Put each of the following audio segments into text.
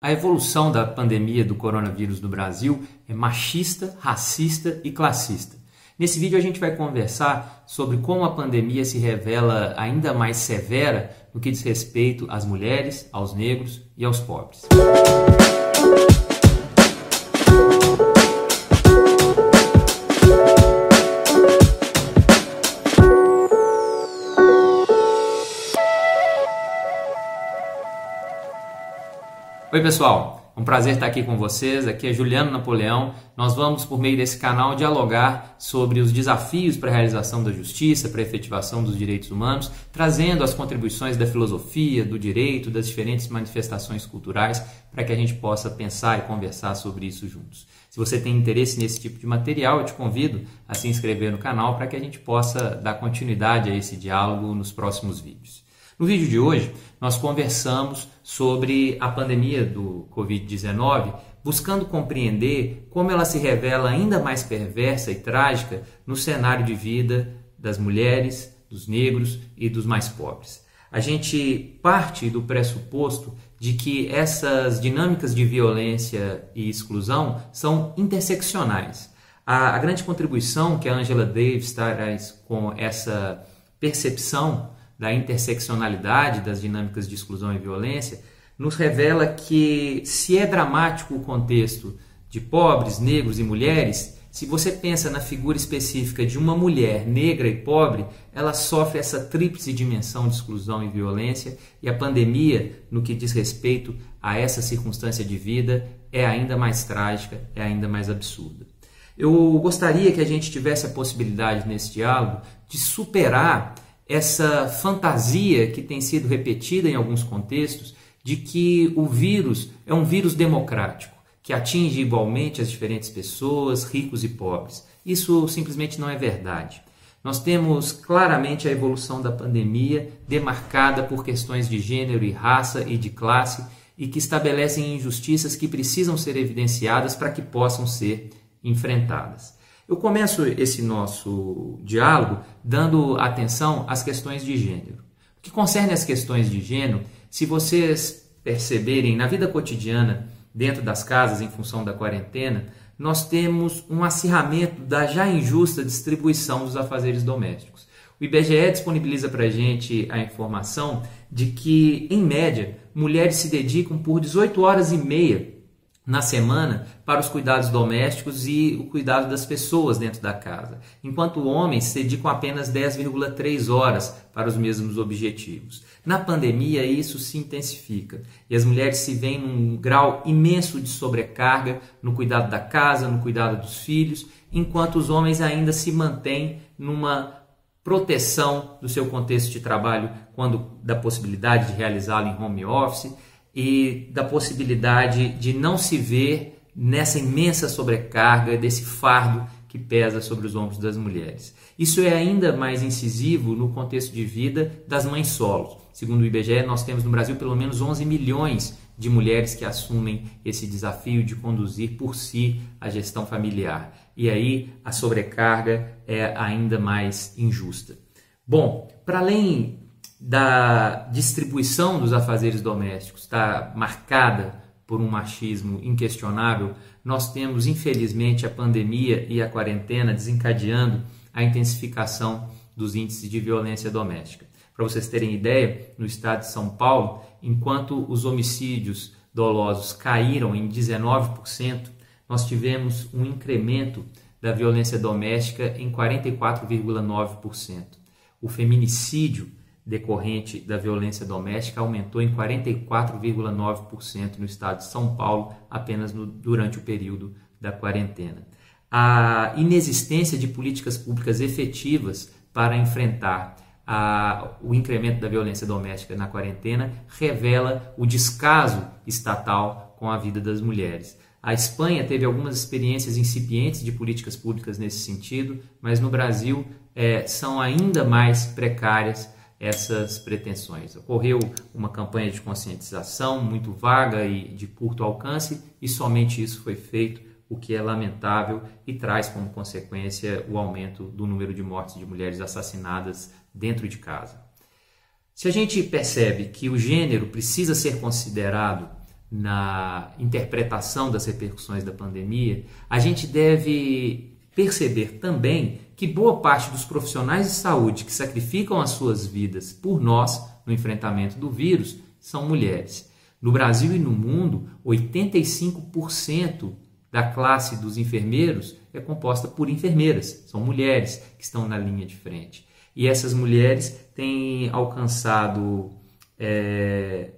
A evolução da pandemia do coronavírus no Brasil é machista, racista e classista. Nesse vídeo a gente vai conversar sobre como a pandemia se revela ainda mais severa no que diz respeito às mulheres, aos negros e aos pobres. Oi, pessoal. É um prazer estar aqui com vocês. Aqui é Juliano Napoleão. Nós vamos, por meio desse canal, dialogar sobre os desafios para a realização da justiça, para a efetivação dos direitos humanos, trazendo as contribuições da filosofia, do direito, das diferentes manifestações culturais, para que a gente possa pensar e conversar sobre isso juntos. Se você tem interesse nesse tipo de material, eu te convido a se inscrever no canal para que a gente possa dar continuidade a esse diálogo nos próximos vídeos. No vídeo de hoje, nós conversamos sobre a pandemia do Covid-19, buscando compreender como ela se revela ainda mais perversa e trágica no cenário de vida das mulheres, dos negros e dos mais pobres. A gente parte do pressuposto de que essas dinâmicas de violência e exclusão são interseccionais. A, a grande contribuição que a Angela Davis traz com essa percepção da interseccionalidade das dinâmicas de exclusão e violência, nos revela que se é dramático o contexto de pobres, negros e mulheres, se você pensa na figura específica de uma mulher negra e pobre, ela sofre essa tríplice dimensão de exclusão e violência, e a pandemia, no que diz respeito a essa circunstância de vida, é ainda mais trágica, é ainda mais absurda. Eu gostaria que a gente tivesse a possibilidade nesse diálogo de superar essa fantasia que tem sido repetida em alguns contextos de que o vírus é um vírus democrático, que atinge igualmente as diferentes pessoas, ricos e pobres. Isso simplesmente não é verdade. Nós temos claramente a evolução da pandemia demarcada por questões de gênero e raça e de classe e que estabelecem injustiças que precisam ser evidenciadas para que possam ser enfrentadas. Eu começo esse nosso diálogo dando atenção às questões de gênero. O que concerne as questões de gênero, se vocês perceberem na vida cotidiana, dentro das casas, em função da quarentena, nós temos um acirramento da já injusta distribuição dos afazeres domésticos. O IBGE disponibiliza para a gente a informação de que, em média, mulheres se dedicam por 18 horas e meia na semana para os cuidados domésticos e o cuidado das pessoas dentro da casa, enquanto homens se dedicam apenas 10,3 horas para os mesmos objetivos. Na pandemia, isso se intensifica e as mulheres se veem num grau imenso de sobrecarga no cuidado da casa, no cuidado dos filhos, enquanto os homens ainda se mantêm numa proteção do seu contexto de trabalho quando da possibilidade de realizá-lo em home office e da possibilidade de não se ver nessa imensa sobrecarga, desse fardo que pesa sobre os ombros das mulheres. Isso é ainda mais incisivo no contexto de vida das mães solos. Segundo o IBGE, nós temos no Brasil pelo menos 11 milhões de mulheres que assumem esse desafio de conduzir por si a gestão familiar. E aí a sobrecarga é ainda mais injusta. Bom, para além da distribuição dos afazeres domésticos está marcada por um machismo inquestionável, nós temos, infelizmente, a pandemia e a quarentena desencadeando a intensificação dos índices de violência doméstica. Para vocês terem ideia, no estado de São Paulo, enquanto os homicídios dolosos caíram em 19%, nós tivemos um incremento da violência doméstica em 44,9%. O feminicídio decorrente da violência doméstica aumentou em 44,9% no estado de São Paulo apenas no, durante o período da quarentena. A inexistência de políticas públicas efetivas para enfrentar a, o incremento da violência doméstica na quarentena revela o descaso estatal com a vida das mulheres. A Espanha teve algumas experiências incipientes de políticas públicas nesse sentido, mas no Brasil é, são ainda mais precárias essas pretensões. Ocorreu uma campanha de conscientização muito vaga e de curto alcance e somente isso foi feito, o que é lamentável e traz como consequência o aumento do número de mortes de mulheres assassinadas dentro de casa. Se a gente percebe que o gênero precisa ser considerado na interpretação das repercussões da pandemia, a gente deve perceber também que boa parte dos profissionais de saúde que sacrificam as suas vidas por nós no enfrentamento do vírus são mulheres. No Brasil e no mundo, 85% da classe dos enfermeiros é composta por enfermeiras, são mulheres que estão na linha de frente. E essas mulheres têm alcançado é,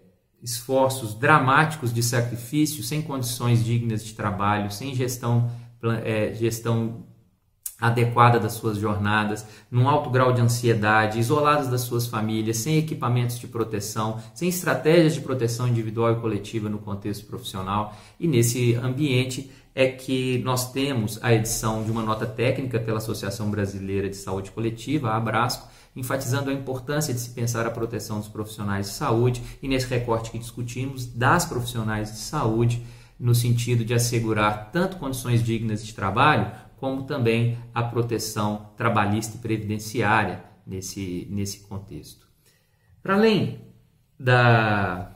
esforços dramáticos de sacrifício, sem condições dignas de trabalho, sem gestão, é, gestão adequada das suas jornadas, num alto grau de ansiedade, isoladas das suas famílias, sem equipamentos de proteção, sem estratégias de proteção individual e coletiva no contexto profissional. E nesse ambiente é que nós temos a edição de uma nota técnica pela Associação Brasileira de Saúde Coletiva, a Abrasco, enfatizando a importância de se pensar a proteção dos profissionais de saúde e nesse recorte que discutimos das profissionais de saúde no sentido de assegurar tanto condições dignas de trabalho como também a proteção trabalhista e previdenciária nesse, nesse contexto. Para além da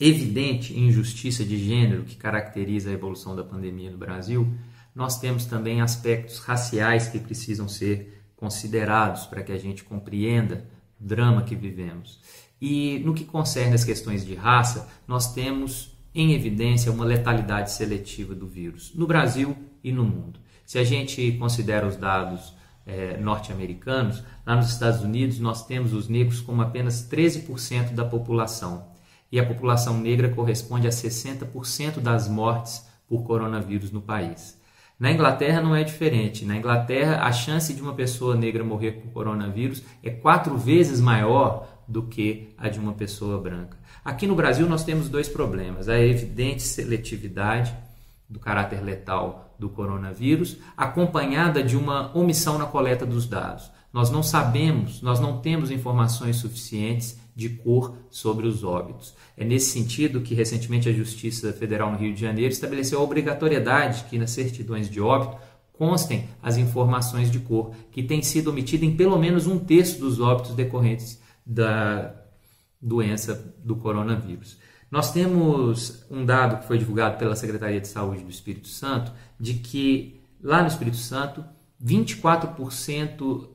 evidente injustiça de gênero que caracteriza a evolução da pandemia no Brasil, nós temos também aspectos raciais que precisam ser considerados para que a gente compreenda o drama que vivemos. E no que concerne as questões de raça, nós temos em evidência uma letalidade seletiva do vírus no Brasil e no mundo. Se a gente considera os dados é, norte-americanos, lá nos Estados Unidos nós temos os negros como apenas 13% da população e a população negra corresponde a 60% das mortes por coronavírus no país. Na Inglaterra não é diferente. Na Inglaterra, a chance de uma pessoa negra morrer por coronavírus é quatro vezes maior do que a de uma pessoa branca. Aqui no Brasil nós temos dois problemas: a evidente seletividade do caráter letal do coronavírus, acompanhada de uma omissão na coleta dos dados. Nós não sabemos, nós não temos informações suficientes de cor sobre os óbitos. É nesse sentido que recentemente a Justiça Federal no Rio de Janeiro estabeleceu a obrigatoriedade que nas certidões de óbito constem as informações de cor, que tem sido omitida em pelo menos um terço dos óbitos decorrentes da doença do coronavírus. Nós temos um dado que foi divulgado pela Secretaria de Saúde do Espírito Santo de que lá no Espírito Santo 24%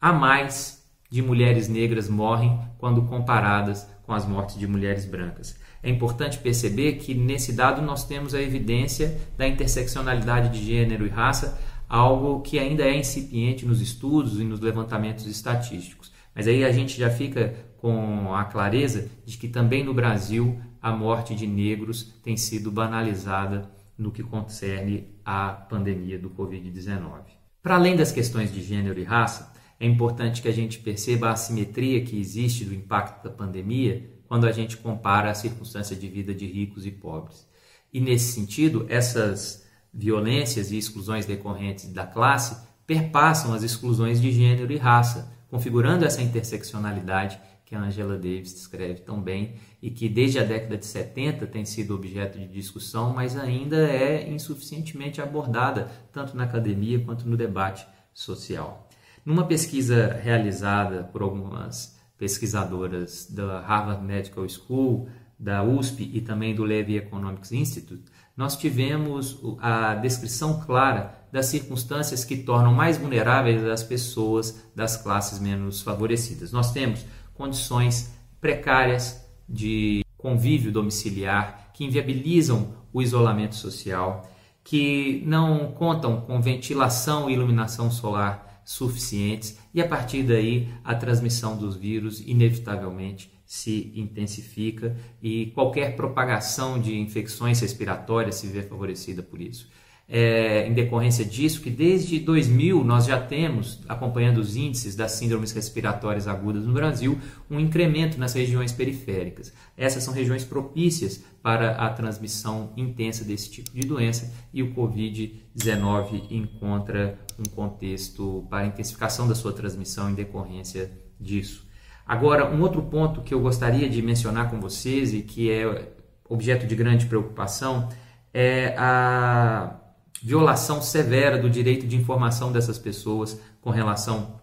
a mais de mulheres negras morrem quando comparadas com as mortes de mulheres brancas. É importante perceber que nesse dado nós temos a evidência da interseccionalidade de gênero e raça, algo que ainda é incipiente nos estudos e nos levantamentos estatísticos. Mas aí a gente já fica com a clareza de que também no Brasil a morte de negros tem sido banalizada no que concerne à pandemia do Covid-19. Para além das questões de gênero e raça, é importante que a gente perceba a assimetria que existe do impacto da pandemia quando a gente compara a circunstância de vida de ricos e pobres. E nesse sentido, essas violências e exclusões decorrentes da classe perpassam as exclusões de gênero e raça, configurando essa interseccionalidade que a Angela Davis descreve tão bem e que desde a década de 70 tem sido objeto de discussão, mas ainda é insuficientemente abordada tanto na academia quanto no debate social. Numa pesquisa realizada por algumas pesquisadoras da Harvard Medical School, da USP e também do Levy Economics Institute, nós tivemos a descrição clara das circunstâncias que tornam mais vulneráveis as pessoas das classes menos favorecidas. Nós temos condições precárias de convívio domiciliar que inviabilizam o isolamento social, que não contam com ventilação e iluminação solar suficientes e a partir daí a transmissão dos vírus inevitavelmente se intensifica e qualquer propagação de infecções respiratórias se vê favorecida por isso é, em decorrência disso que desde 2000 nós já temos, acompanhando os índices das síndromes respiratórias agudas no Brasil, um incremento nas regiões periféricas. Essas são regiões propícias para a transmissão intensa desse tipo de doença e o Covid-19 encontra um contexto para intensificação da sua transmissão em decorrência disso. Agora, um outro ponto que eu gostaria de mencionar com vocês e que é objeto de grande preocupação é a violação severa do direito de informação dessas pessoas com relação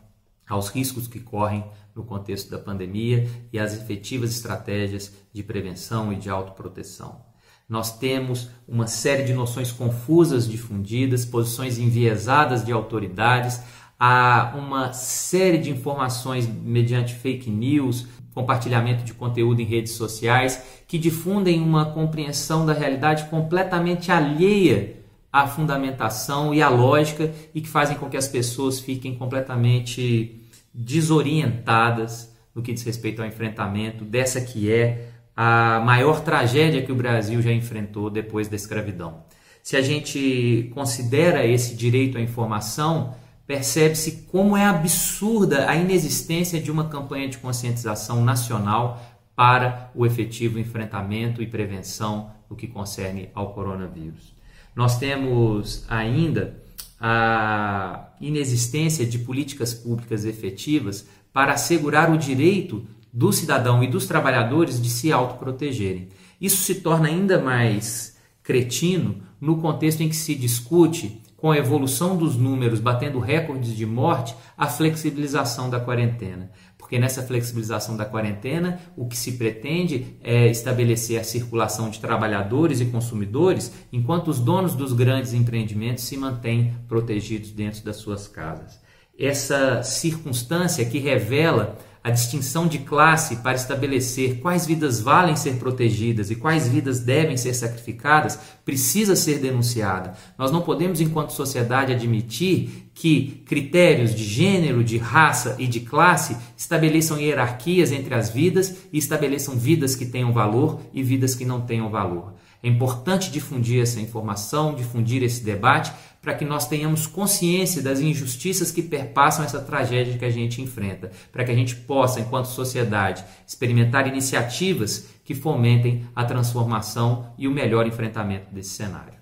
aos riscos que correm no contexto da pandemia e as efetivas estratégias de prevenção e de autoproteção. Nós temos uma série de noções confusas difundidas, posições enviesadas de autoridades, há uma série de informações mediante fake news, compartilhamento de conteúdo em redes sociais que difundem uma compreensão da realidade completamente alheia à fundamentação e à lógica e que fazem com que as pessoas fiquem completamente desorientadas no que diz respeito ao enfrentamento dessa que é a maior tragédia que o Brasil já enfrentou depois da escravidão. Se a gente considera esse direito à informação, percebe-se como é absurda a inexistência de uma campanha de conscientização nacional para o efetivo enfrentamento e prevenção no que concerne ao coronavírus. Nós temos ainda a inexistência de políticas públicas efetivas para assegurar o direito do cidadão e dos trabalhadores de se autoprotegerem. Isso se torna ainda mais cretino no contexto em que se discute, com a evolução dos números batendo recordes de morte, a flexibilização da quarentena. Porque nessa flexibilização da quarentena, o que se pretende é estabelecer a circulação de trabalhadores e consumidores, enquanto os donos dos grandes empreendimentos se mantêm protegidos dentro das suas casas. Essa circunstância que revela a distinção de classe para estabelecer quais vidas valem ser protegidas e quais vidas devem ser sacrificadas precisa ser denunciada. Nós não podemos, enquanto sociedade, admitir que critérios de gênero, de raça e de classe estabeleçam hierarquias entre as vidas e estabeleçam vidas que tenham valor e vidas que não tenham valor. É importante difundir essa informação, difundir esse debate, para que nós tenhamos consciência das injustiças que perpassam essa tragédia que a gente enfrenta, para que a gente possa, enquanto sociedade, experimentar iniciativas que fomentem a transformação e o melhor enfrentamento desse cenário.